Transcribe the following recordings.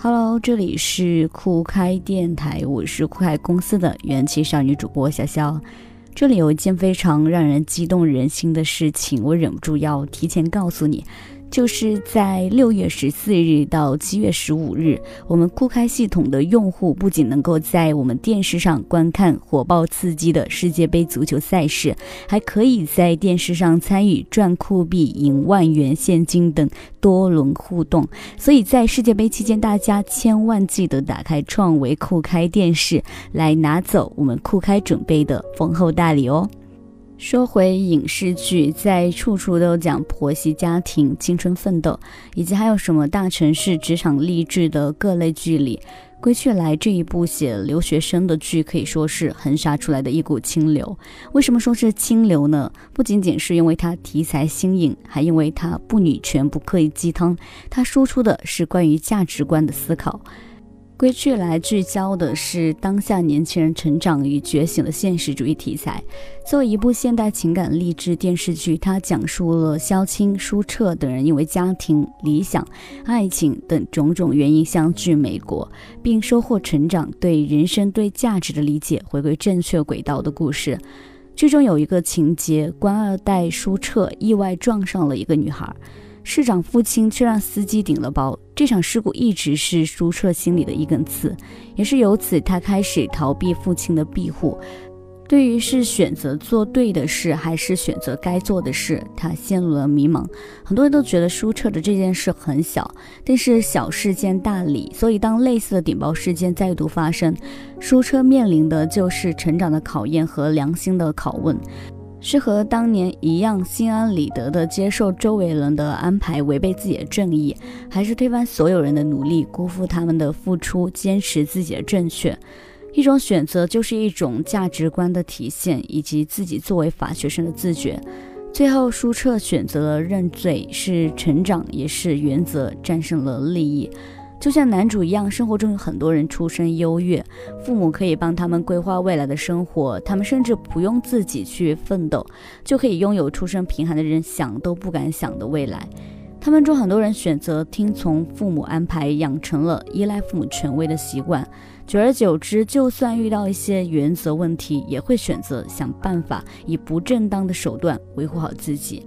Hello，这里是酷开电台，我是酷开公司的元气少女主播潇潇。这里有一件非常让人激动人心的事情，我忍不住要提前告诉你。就是在六月十四日到七月十五日，我们酷开系统的用户不仅能够在我们电视上观看火爆刺激的世界杯足球赛事，还可以在电视上参与赚酷币、赢万元现金等多轮互动。所以在世界杯期间，大家千万记得打开创维酷开电视，来拿走我们酷开准备的丰厚大礼哦。说回影视剧，在处处都讲婆媳家庭、青春奋斗，以及还有什么大城市职场励志的各类剧里，《归去来》这一部写留学生的剧可以说是横杀出来的一股清流。为什么说是清流呢？不仅仅是因为它题材新颖，还因为它不女权、不刻意鸡汤，它输出的是关于价值观的思考。归去来聚焦的是当下年轻人成长与觉醒的现实主义题材。作为一部现代情感励志电视剧，它讲述了萧青、舒澈等人因为家庭、理想、爱情等种种原因相聚美国，并收获成长、对人生、对价值的理解，回归正确轨道的故事。剧中有一个情节，官二代舒澈意外撞上了一个女孩。市长父亲却让司机顶了包，这场事故一直是舒澈心里的一根刺，也是由此他开始逃避父亲的庇护。对于是选择做对的事，还是选择该做的事，他陷入了迷茫。很多人都觉得舒澈的这件事很小，但是小事见大礼，所以当类似的顶包事件再度发生，舒澈面临的就是成长的考验和良心的拷问。是和当年一样心安理得地接受周围人的安排，违背自己的正义，还是推翻所有人的努力，辜负他们的付出，坚持自己的正确？一种选择就是一种价值观的体现，以及自己作为法学生的自觉。最后，舒澈选择了认罪，是成长，也是原则战胜了利益。就像男主一样，生活中有很多人出身优越，父母可以帮他们规划未来的生活，他们甚至不用自己去奋斗，就可以拥有出身贫寒的人想都不敢想的未来。他们中很多人选择听从父母安排，养成了依赖父母权威的习惯，久而久之，就算遇到一些原则问题，也会选择想办法以不正当的手段维护好自己。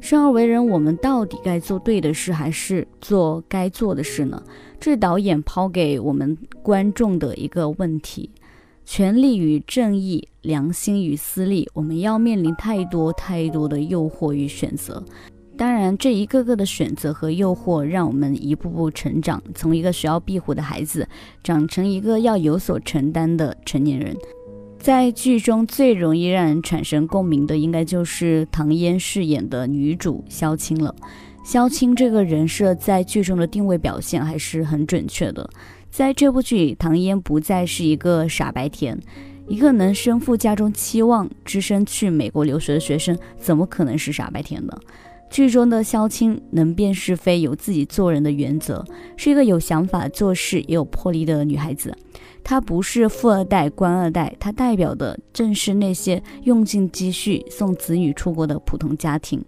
生而为人，我们到底该做对的事，还是做该做的事呢？这是导演抛给我们观众的一个问题：权力与正义，良心与私利，我们要面临太多太多的诱惑与选择。当然，这一个个的选择和诱惑，让我们一步步成长，从一个需要庇护的孩子，长成一个要有所承担的成年人。在剧中最容易让人产生共鸣的，应该就是唐嫣饰演的女主萧青了。萧青这个人设在剧中的定位表现还是很准确的。在这部剧里，唐嫣不再是一个傻白甜，一个能身负家中期望、只身去美国留学的学生，怎么可能是傻白甜呢？剧中的萧青能辨是非，有自己做人的原则，是一个有想法、做事也有魄力的女孩子。她不是富二代、官二代，她代表的正是那些用尽积蓄送子女出国的普通家庭。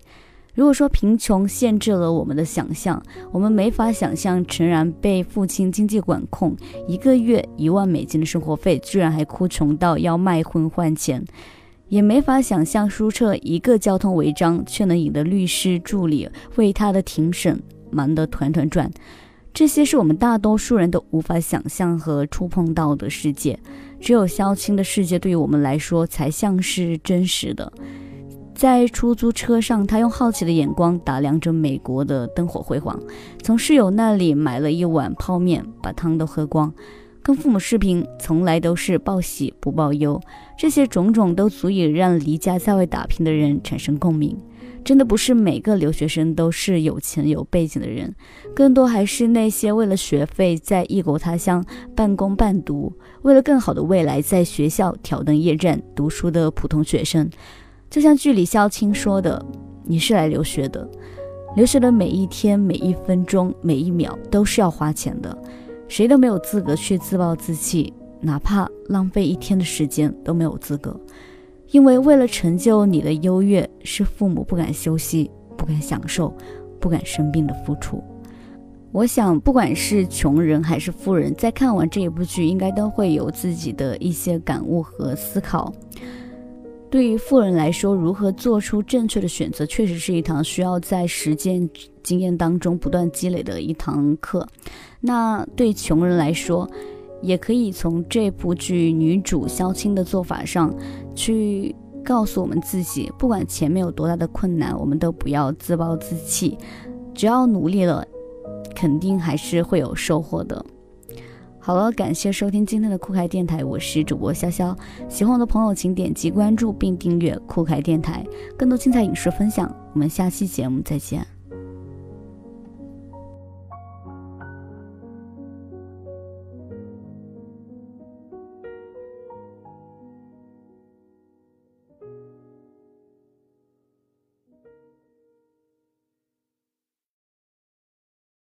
如果说贫穷限制了我们的想象，我们没法想象陈然被父亲经济管控，一个月一万美金的生活费，居然还哭穷到要卖婚换钱，也没法想象舒澈一个交通违章，却能引得律师助理为他的庭审忙得团团转。这些是我们大多数人都无法想象和触碰到的世界，只有萧青的世界对于我们来说才像是真实的。在出租车上，他用好奇的眼光打量着美国的灯火辉煌，从室友那里买了一碗泡面，把汤都喝光。跟父母视频，从来都是报喜不报忧，这些种种都足以让离家在外打拼的人产生共鸣。真的不是每个留学生都是有钱有背景的人，更多还是那些为了学费在异国他乡半工半读，为了更好的未来在学校挑灯夜战读书的普通学生。就像剧里萧青说的：“你是来留学的，留学的每一天、每一分钟、每一秒都是要花钱的，谁都没有资格去自暴自弃，哪怕浪费一天的时间都没有资格。”因为为了成就你的优越，是父母不敢休息、不敢享受、不敢生病的付出。我想，不管是穷人还是富人，在看完这一部剧，应该都会有自己的一些感悟和思考。对于富人来说，如何做出正确的选择，确实是一堂需要在实践经验当中不断积累的一堂课。那对穷人来说，也可以从这部剧女主肖青的做法上去告诉我们自己，不管前面有多大的困难，我们都不要自暴自弃，只要努力了。肯定还是会有收获的。好了，感谢收听今天的酷开电台，我是主播潇潇。喜欢我的朋友，请点击关注并订阅酷开电台，更多精彩影视分享。我们下期节目再见。